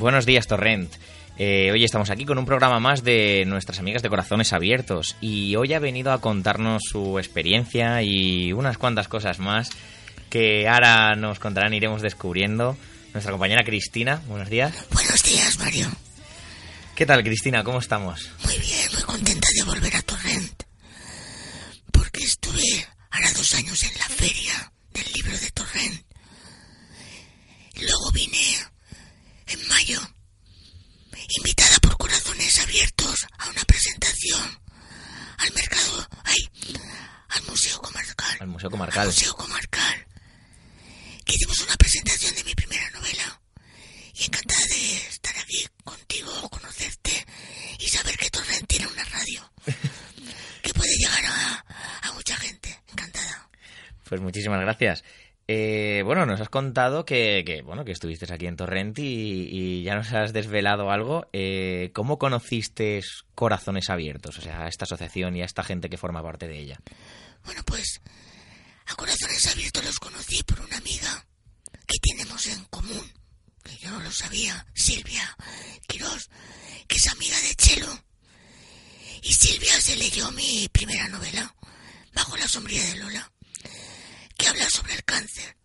Buenos días, Torrent. Eh, hoy estamos aquí con un programa más de nuestras amigas de Corazones Abiertos y hoy ha venido a contarnos su experiencia y unas cuantas cosas más que ahora nos contarán, iremos descubriendo. Nuestra compañera Cristina, buenos días. Buenos días, Mario. ¿Qué tal, Cristina? ¿Cómo estamos? Muy bien, muy contenta de volver a Torrent. Porque estuve ahora dos años en la feria del libro de Torrent. Luego vine en mayo, invitada por Corazones Abiertos a una presentación al mercado, ay, al Museo Comarcal. Al Museo Comarcal. Al Museo Comarcal. Que hicimos una presentación de mi primera novela. Y encantada de estar aquí contigo, conocerte y saber que Torrent tiene una radio. que puede llegar a, a mucha gente. Encantada. Pues muchísimas gracias. Eh, bueno, nos has contado que, que, bueno que estuviste aquí en Torrent y, y ya nos has desvelado algo. Eh, ¿Cómo conociste Corazones Abiertos? O sea, a esta asociación y a esta gente que forma parte de ella. Bueno, pues a Corazones Abiertos los conocí por una amiga que tenemos en común, que yo no lo sabía, Silvia Quirós, que es amiga de Chelo. Y Silvia se leyó mi primera novela, Bajo la sombría de Lola, que habla sobre el cáncer.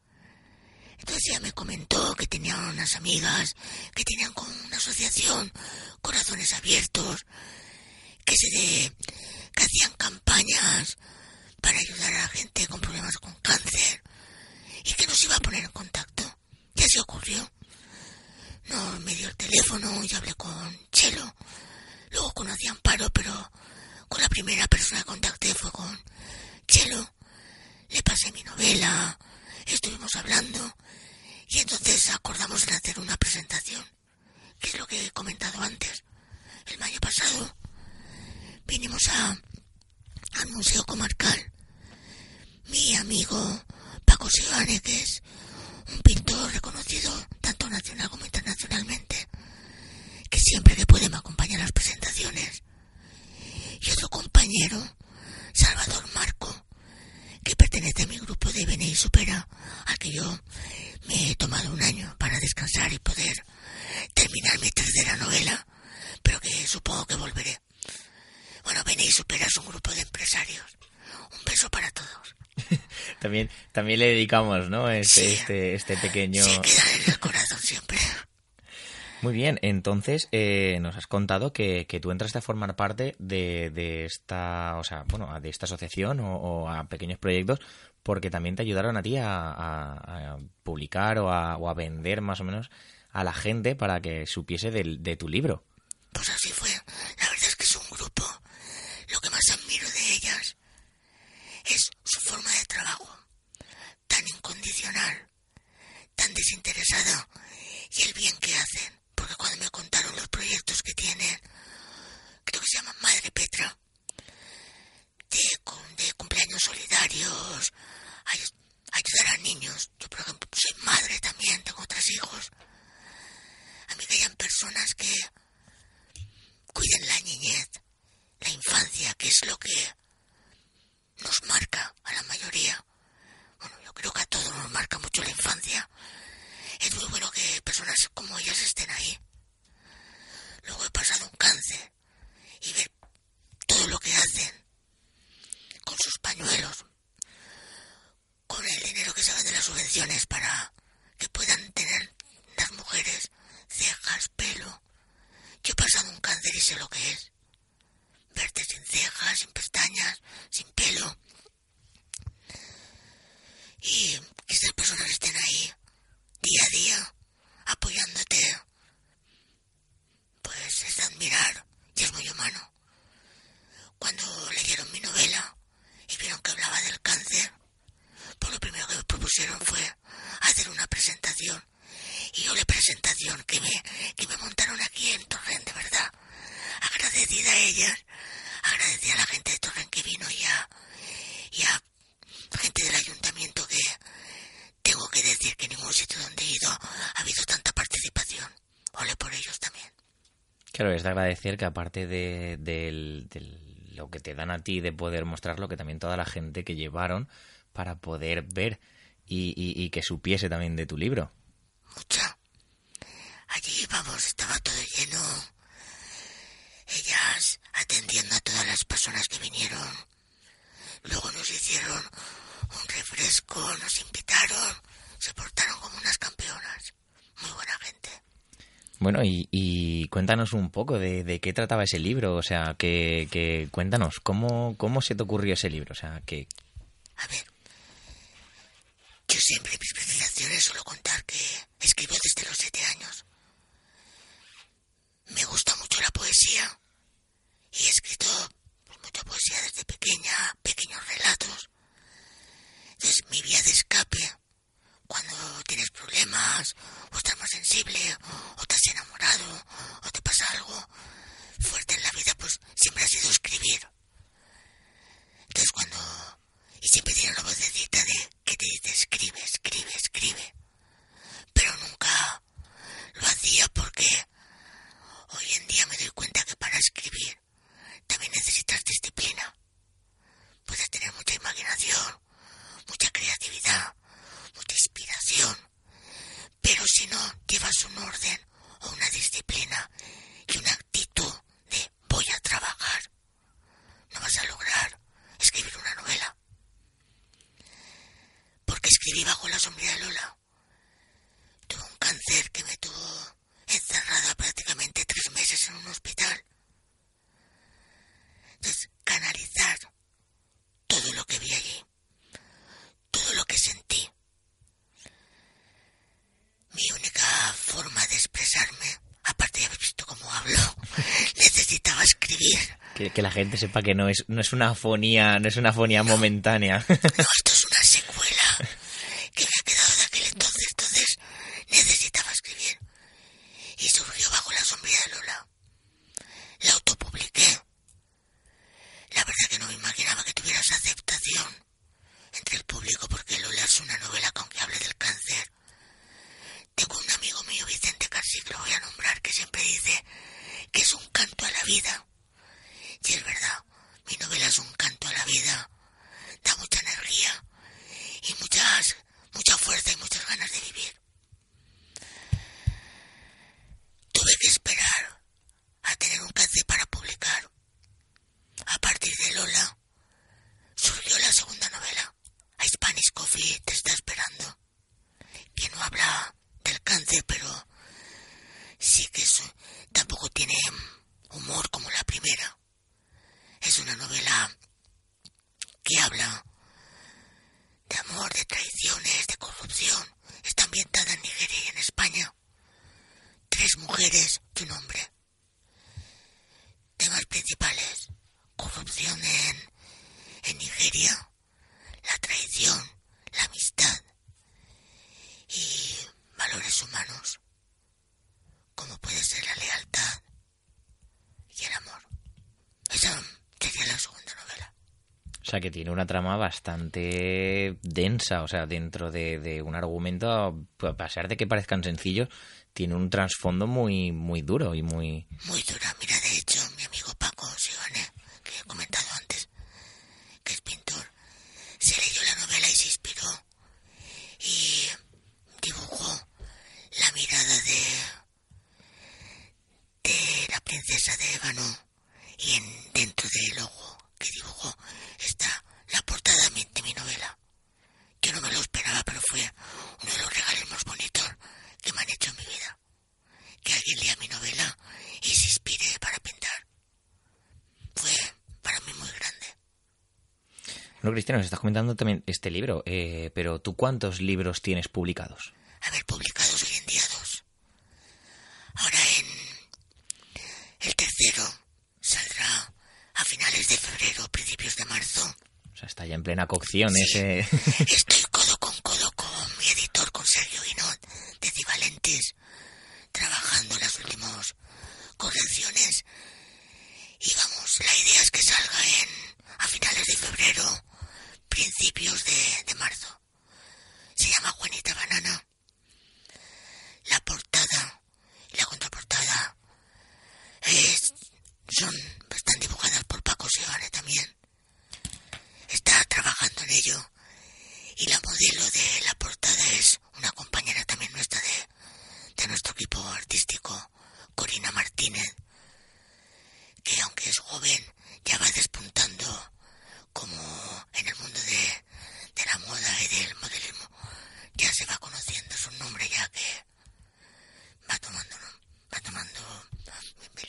Entonces ella me comentó que tenía unas amigas que tenían como una asociación, Corazones Abiertos, que se que hacían campañas para ayudar a la gente con problemas con cáncer y que nos iba a poner en contacto. Ya se ocurrió. No me dio el teléfono, yo hablé con Chelo. Luego conocí a Amparo, pero con la primera persona que contacté fue con Chelo. Le pasé mi novela, estuvimos hablando y entonces acordamos en hacer una presentación, que es lo que he comentado antes. El mayo pasado vinimos a, al Museo Comarcal. Mi amigo Paco Sivane, que es un pintor reconocido tanto nacional como internacionalmente, que siempre que puede me acompaña a las presentaciones. Y otro compañero, Salvador Marco, que pertenece a mi grupo de Bene y Supera, al que yo me he tomado un año para descansar y poder terminar mi tercera novela, pero que supongo que volveré. Bueno, Bene y Supera es un grupo de empresarios. Un beso para todos. También, le dedicamos, ¿no? Este, Sí. este, este pequeño. Se queda en el corazón siempre. Muy bien, entonces eh, nos has contado que, que tú entraste a formar parte de, de esta, o sea, bueno, de esta asociación o, o a pequeños proyectos porque también te ayudaron a ti a, a- a publicar o a, o a vender más o menos a la gente para que supiese del- de tu libro. Pues así fue. La verdad es que es un grupo. Lo que más admiro de ellas es su forma de trabajo. Tan incondicional, tan desinteresada y el bien que hacen. Porque cuando me contaron los proyectos que tienen, creo que se llaman Madre Petra, de cumpleaños solidarios, ay- ayudar a niños. Yo, por ejemplo, soy madre también, tengo tres hijos. A mí que hayan personas que cuiden la niñez, la infancia, que es lo que nos marca a la mayoría. Bueno, yo creo que a todos nos marca mucho la infancia personas como ellas estén ahí. Luego he pasado un cáncer y ver todo lo que hacen con sus pañuelos, con el dinero que se sacan de las subvenciones para que puedan tener las mujeres cejas, pelo. Yo he pasado un cáncer y sé lo que es. Verte sin cejas, sin pestañas, sin pelo. Y que estas personas estén ahí, día a día, apoyándote, pues es de admirar y es muy humano. Cuando leyeron mi novela y vieron que hablaba del cáncer, pues lo primero que me propusieron fue hacer una presentación. Y yo la presentación que me, que me montaron aquí en Torrent, de verdad. Agradecida a ellas, agradecida a la gente de Torrent que vino por ellos también. Claro, es de agradecer que aparte de, lo que te dan a ti de poder mostrarlo, que también toda la gente que llevaron para poder ver y, y, y que supiese también de tu libro. Mucha. Allí, vamos, estaba todo lleno. Ellas atendiendo a todas las personas que vinieron. Luego nos hicieron un refresco, nos invitaron, se portaron como unas campeonas. Muy buena gente. Bueno, y, y, cuéntanos un poco de, qué trataba ese libro, o sea, que, que cuéntanos, ¿cómo, ¿cómo se te ocurrió ese libro? O sea, que... A ver, yo siempre mis presentaciones suelo contar que escribo desde los siete años. Me gusta Que, la gente sepa que no es, no es una afonía, no es una afonía momentánea. que tiene una trama bastante densa, o sea, dentro de, un argumento, a pesar de que parezcan sencillos, tiene un trasfondo muy, muy duro y muy... Bueno, Cristina, nos estás comentando también este libro, eh, pero ¿tú cuántos libros tienes publicados? haber publicados hoy en día dos. Ahora en el tercero saldrá a finales de febrero, principios de marzo. O sea, está ya en plena cocción ese... Estoy codo con codo con mi editor, con Sergio Guinot, de Civalentes, trabajando en las últimas correcciones. Y vamos, la idea es que salga en a finales de febrero, principios de, de marzo. Se llama Juanita Banana. La portada y la contraportada es, son, están dibujadas por Paco Sebane también. Está trabajando en ello. Y la modelo de la portada es una compañera también nuestra de, de nuestro equipo artístico, Corina Martínez, que aunque es joven, ya va despuntando como en el mundo de, de la moda y del modelismo. Ya se va conociendo, es un nombre ya que va tomando, va tomando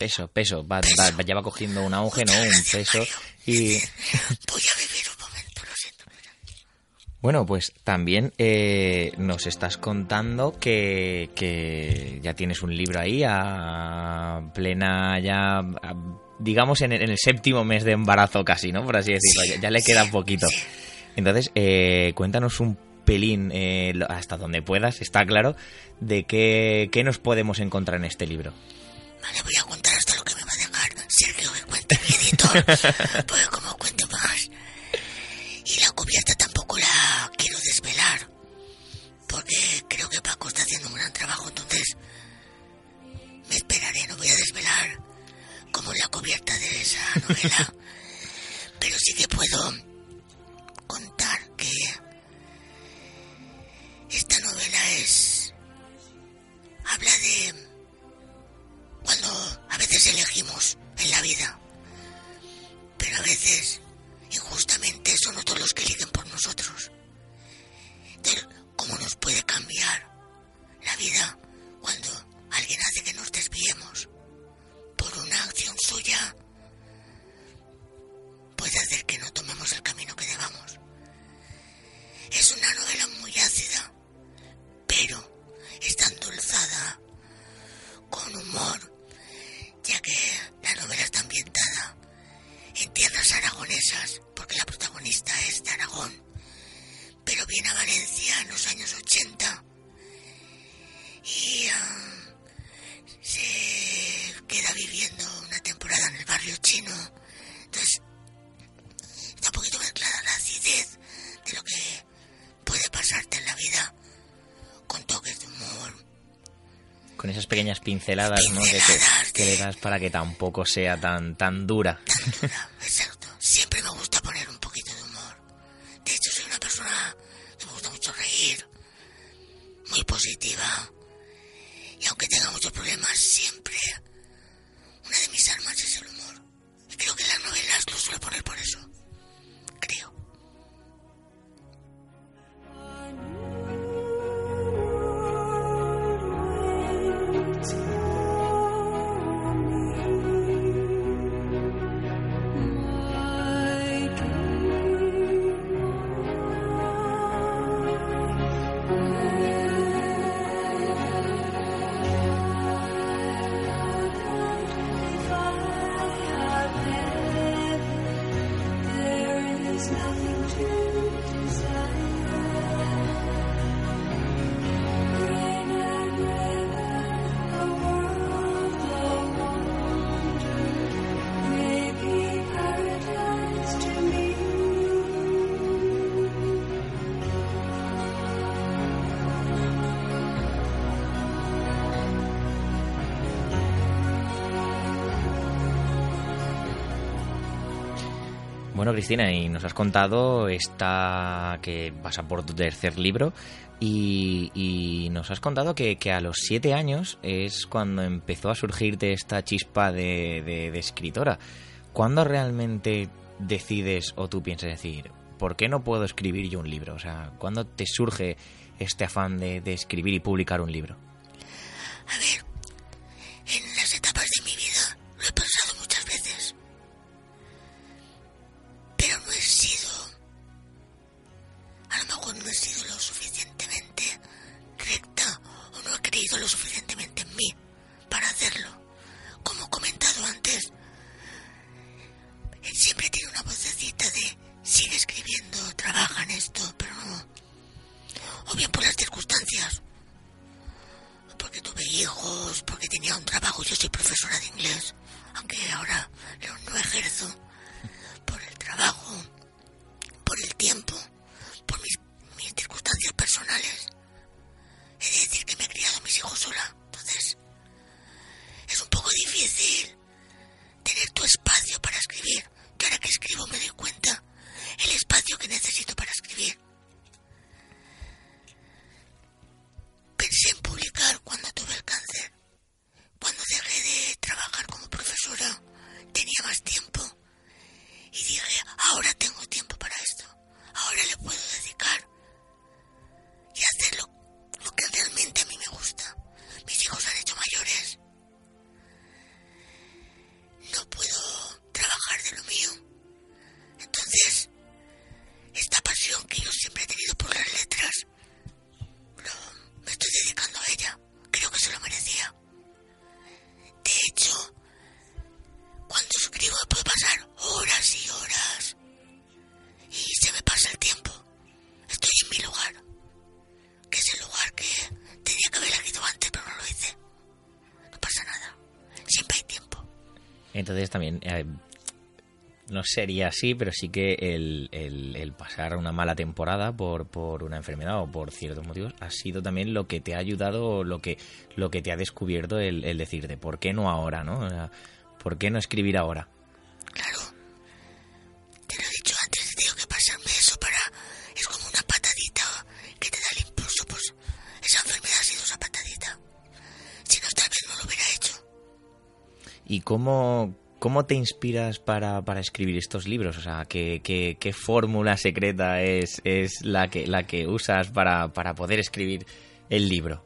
Peso, peso, va, va- ya va cogiendo un auge, ¿no? Un peso. Y Voy a beber un momento, lo siento. bueno, pues también eh, nos estás contando que, que ya tienes un libro ahí a plena, ya, a- digamos, en el, en el séptimo mes de embarazo casi, ¿no? Por así decirlo, ya, ya le queda poquito. Entonces, eh, cuéntanos un pelín, eh, hasta donde puedas, está claro, de qué, qué nos podemos encontrar en este libro. Vale, voy a porque como cuento más. Y la cubierta tampoco la quiero desvelar, porque creo que Paco está haciendo un gran trabajo, entonces me esperaré, no voy a desvelar como la cubierta de esa novela, Con esas pequeñas pinceladas, ¿no? Que, que- que le das para que tampoco sea tan, tan dura. Dura, Cristina, y nos has contado esta que pasa por tu tercer libro y, nos has contado que, a los siete años es cuando empezó a surgirte esta chispa de, escritora. ¿Cuándo realmente decides o tú piensas decir, ¿por qué no puedo escribir yo un libro? O sea, ¿cuándo te surge este afán de, de escribir y publicar un libro? A ver, en trabajo, yo soy profesora de inglés. entonces también eh, no sería así, pero sí que el, el, pasar una mala temporada por, por, una enfermedad o por ciertos motivos ha sido también lo que te ha ayudado, lo que, lo que te ha descubierto el, el decirte, ¿por qué no ahora? ¿no? ¿Por qué no escribir ahora? cómo, cómo te inspiras para, para, escribir estos libros? O sea, ¿qué, qué, qué fórmula secreta es, es, la, que, la que usas para, para poder escribir el libro?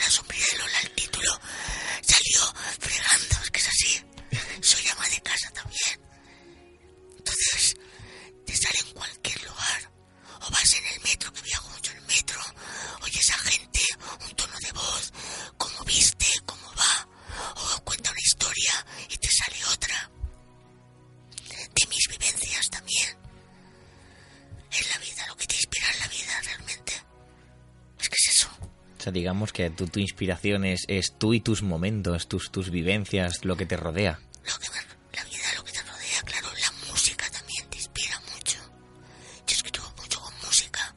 digamos que tu, tu inspiración es, es, tú y tus momentos, tus, tus vivencias, lo que te rodea. Lo que la vida, lo que te rodea, claro. La música también te inspira mucho. Yo escribo mucho con música.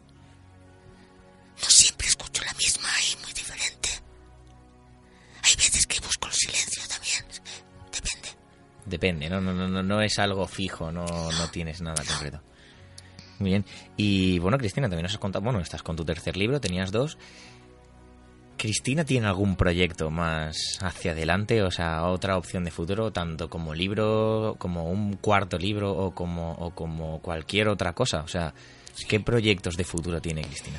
No siempre escucho la misma, hay muy diferente. Hay veces que busco el silencio también. Depende. Depende, no, no, no, no, no es algo fijo, no, no, tienes nada no. concreto. Muy bien. Y bueno, Cristina, también nos has contado, bueno, estás con tu tercer libro, tenías dos. Cristina tiene algún proyecto más hacia adelante, o sea, otra opción de futuro, tanto como libro, como un cuarto libro o como, o como cualquier otra cosa. O sea, ¿qué proyectos de futuro tiene Cristina?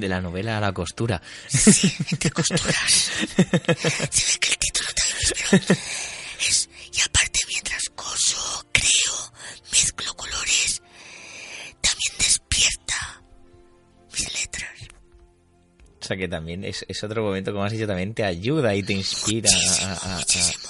De la novela a la costura. Sí, entre costuras. Se ve que el título es, pero es... Y aparte, mientras coso, creo, mezclo colores, también despierta mis letras. O sea que también es, es otro momento, como has dicho, también te ayuda y te inspira Muchísimo, a- a- a- muchísimo.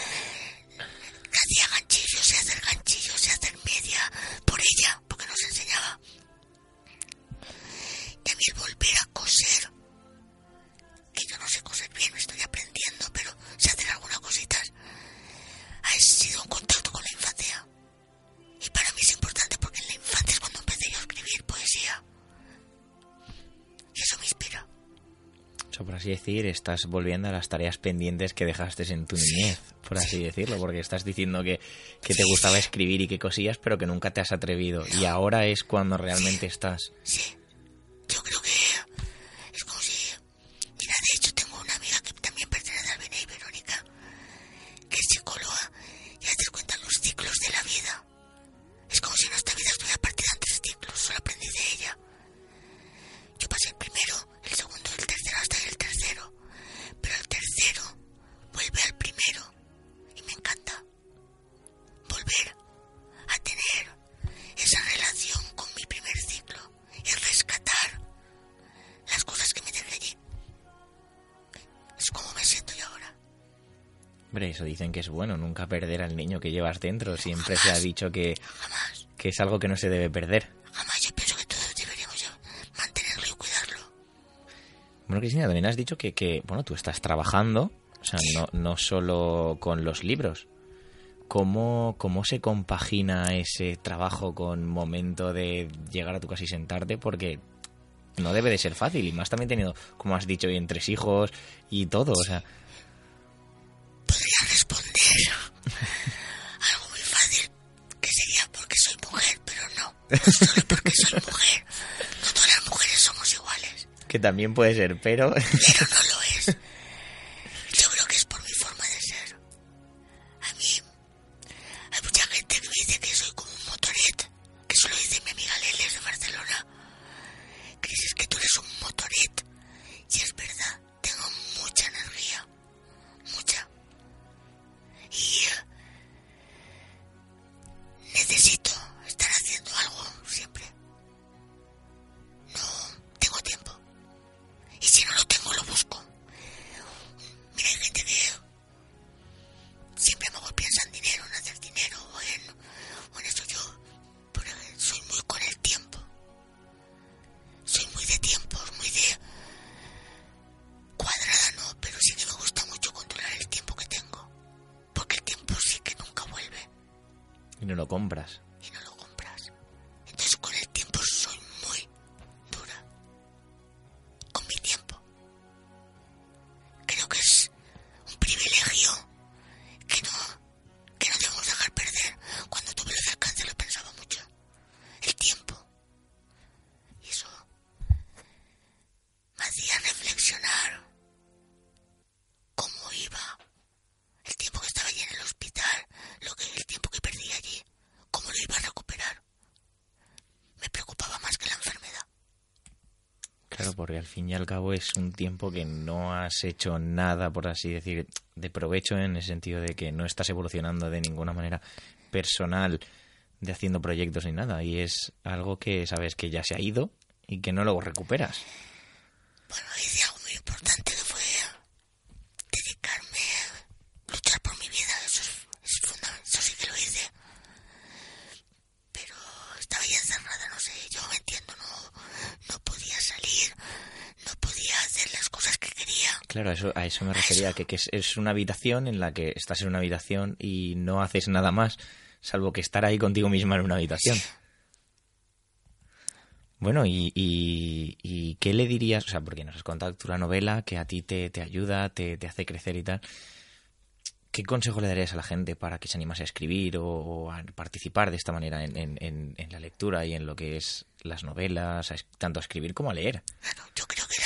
así decir, estás volviendo a las tareas pendientes que dejaste en tu niñez, por así decirlo, porque estás diciendo que, que te gustaba escribir y que cosías, pero que nunca te has atrevido. Y ahora es cuando realmente estás. Eso dicen que es bueno, nunca perder al niño que llevas dentro. Siempre se ha dicho que, Jamás, que es algo que no se debe perder. jamás yo pienso que todos deberíamos mantenerlo y cuidarlo. Bueno, Cristina, también has dicho que, que, bueno, tú estás trabajando, o sea, no, no solo con los libros. ¿Cómo, ¿Cómo se compagina ese trabajo con momento de llegar a tu casa y sentarte? Porque no debe de ser fácil, y más también teniendo, como has dicho, bien tres hijos y todo, o sea, porque soy mujer. No todas las mujeres somos iguales. que también puede ser, pero pero no al fin y al cabo es un tiempo que no has hecho nada, por así decir, de provecho en el sentido de que no estás evolucionando de ninguna manera personal, de haciendo proyectos ni nada. Y es algo que sabes que ya se ha ido y que no lo recuperas. claro, eso, a eso me refería, que, que es, es, una habitación en la que estás en una habitación y no haces nada más, salvo que estar ahí contigo misma en una habitación. Bueno, y, y, y qué le dirías? O sea, porque nos has contado tu novela que a ti te, te ayuda, te, te hace crecer y tal. ¿qué consejo le darías a la gente para que se animase a escribir o, o a participar de esta manera en, en, en, la lectura y en lo que es las novelas, tanto a escribir como a leer? Yo creo que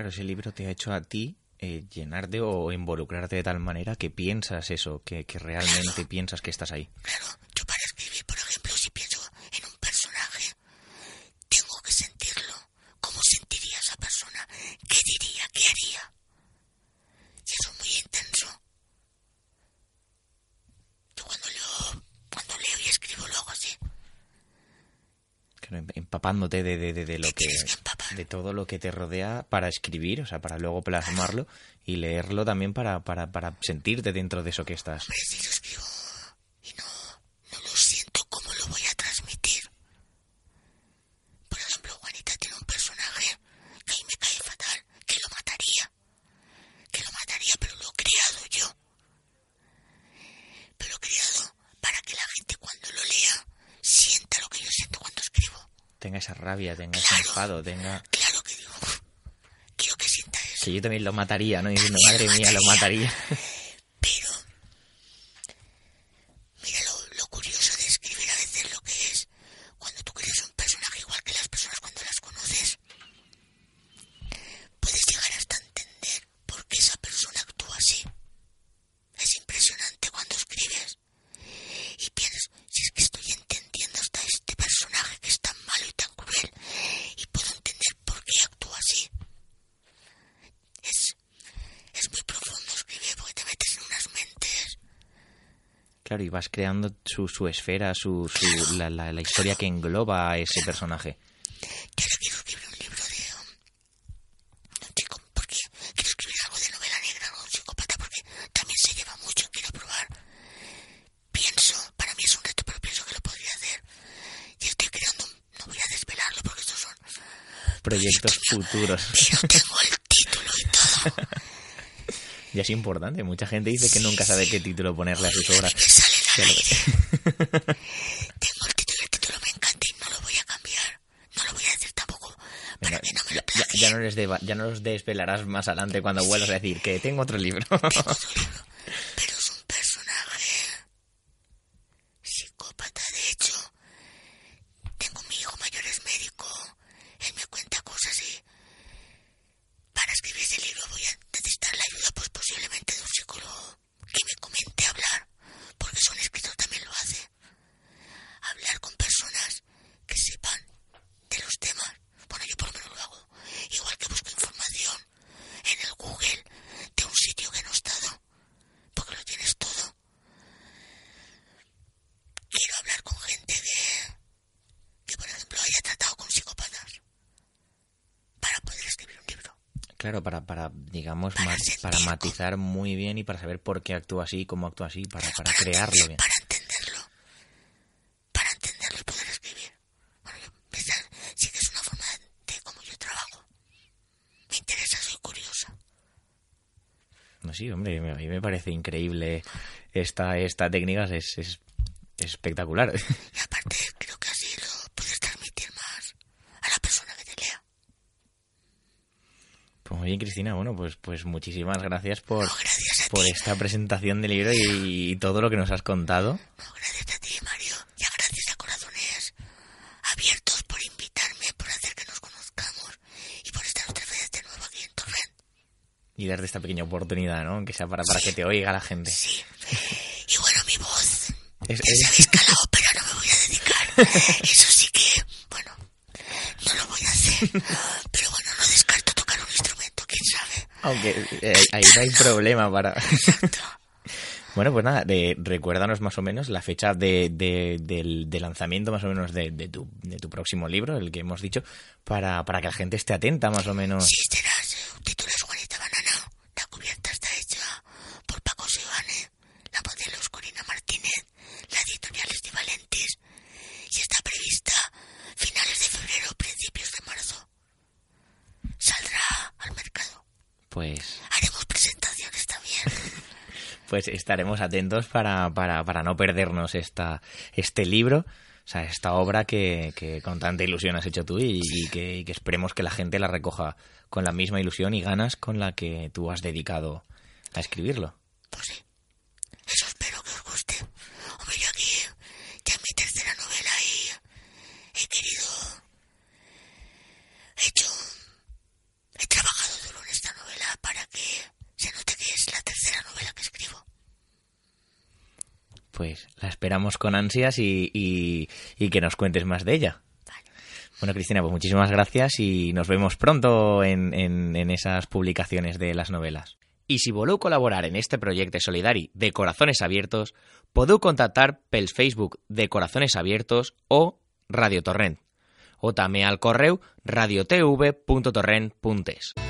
Claro, ese libro te ha hecho a ti eh, llenarte o involucrarte de tal manera que piensas eso, que, que realmente piensas que estás ahí. Claro, yo para escribir, por ejemplo, si pienso en un personaje, tengo que sentirlo. ¿Cómo sentiría esa persona? ¿Qué diría? ¿Qué haría? Y eso es muy intenso. Yo cuando leo, cuando leo y escribo luego así. Claro, empapándote de, de, de, de lo que de todo lo que te rodea para escribir, o sea, para luego plasmarlo y leerlo también para, para, para sentirte dentro de eso que estás. tenga esa rabia, tenga claro, ese enfado, tenga... Claro que digo. Que yo también lo mataría, ¿no? Diciendo, madre mía, lo mataría. vas creando su, su esfera, su, su la, la, historia que engloba a ese personaje. Quiero escribir un libro de... Quiero escribir algo de novela negra, algo de psicópata, porque también se lleva mucho, quiero probar. Pienso, para mí es un reto, pero pienso que lo podría hacer. Y estoy creando, no voy a desvelarlo porque estos son... Proyectos futuros. Yo tengo el título y todo. Ya es importante. Mucha gente dice que nunca sabe qué título ponerle a sus obras. Ya lo ves. Tengo el título, el título me encanta y no lo voy a cambiar. No lo voy a decir tampoco. Para ya, no les de, los desvelarás más adelante cuando vuelvas a decir que tengo otro libro. Matizar muy bien y para saber por qué actúa así, cómo actúa así, para, para crearlo bien. Para entenderlo. Para entenderlo y poder escribir. Bueno, yo, pensar, sí que es una forma de, de cómo yo trabajo. Me interesa, soy curiosa. No, sí, hombre, a mí me parece increíble esta, esta técnica, es, es espectacular. Y aparte, creo que así lo puedes transmitir más a la persona que te lea. Pues muy bien, Cristina, bueno, pues, pues muchísimas gracias por, No, gracias a por esta presentación del libro y, todo lo que nos has contado. No, gracias a ti, Mario. Y gracias a Corazones Abiertos por invitarme, por hacer que nos conozcamos y por estar otra vez de nuevo aquí en Torrent. y darte esta pequeña oportunidad, ¿no? Que sea para, para que te oiga la gente. Sí. Y bueno, mi voz. Es- es- que a la ópera no me voy a dedicar. Eso sí que, bueno, no lo voy a hacer. Pero bueno, no descarto tocar un instrumento, quién sabe. Aunque eh, ahí no hay problema para... bueno, pues nada, de- recuérdanos más o menos la fecha de, de- del, de lanzamiento más o menos de, de tu, de tu próximo libro, el que hemos dicho, para, para que la gente esté atenta más o menos. Sí, serás. El título es Juanita Banana. La cubierta está hecha por Paco Sebane. La modelo es Corina Martínez. La editorial es Di Valentis. Y está prevista finales de febrero, principios de marzo. Saldrá al mercado. Pues, Haremos presentaciones también. Pues estaremos atentos para, para, para no perdernos esta, este libro. O sea, esta obra que, que con tanta ilusión has hecho tú y, y que, y que esperemos que la gente la recoja con la misma ilusión y ganas con la que tú has dedicado a escribirlo. Pues sí. Eso espero que os guste. Hombre, yo aquí ya es mi tercera novela y he querido... He hecho... He trabajado duro en esta novela para que se note que es la tercera novela que escribo. Pues la esperamos con ansias y, y- y que nos cuentes más de ella. Bueno, Cristina, pues muchísimas gracias y nos vemos pronto en, en- en esas publicaciones de las novelas. I si voleu col·laborar en este projecte solidari de Corazones Abiertos, podeu contactar pels Facebook de Corazones Abiertos o Radio Torrent, o també al correu radiotv.torrent.es.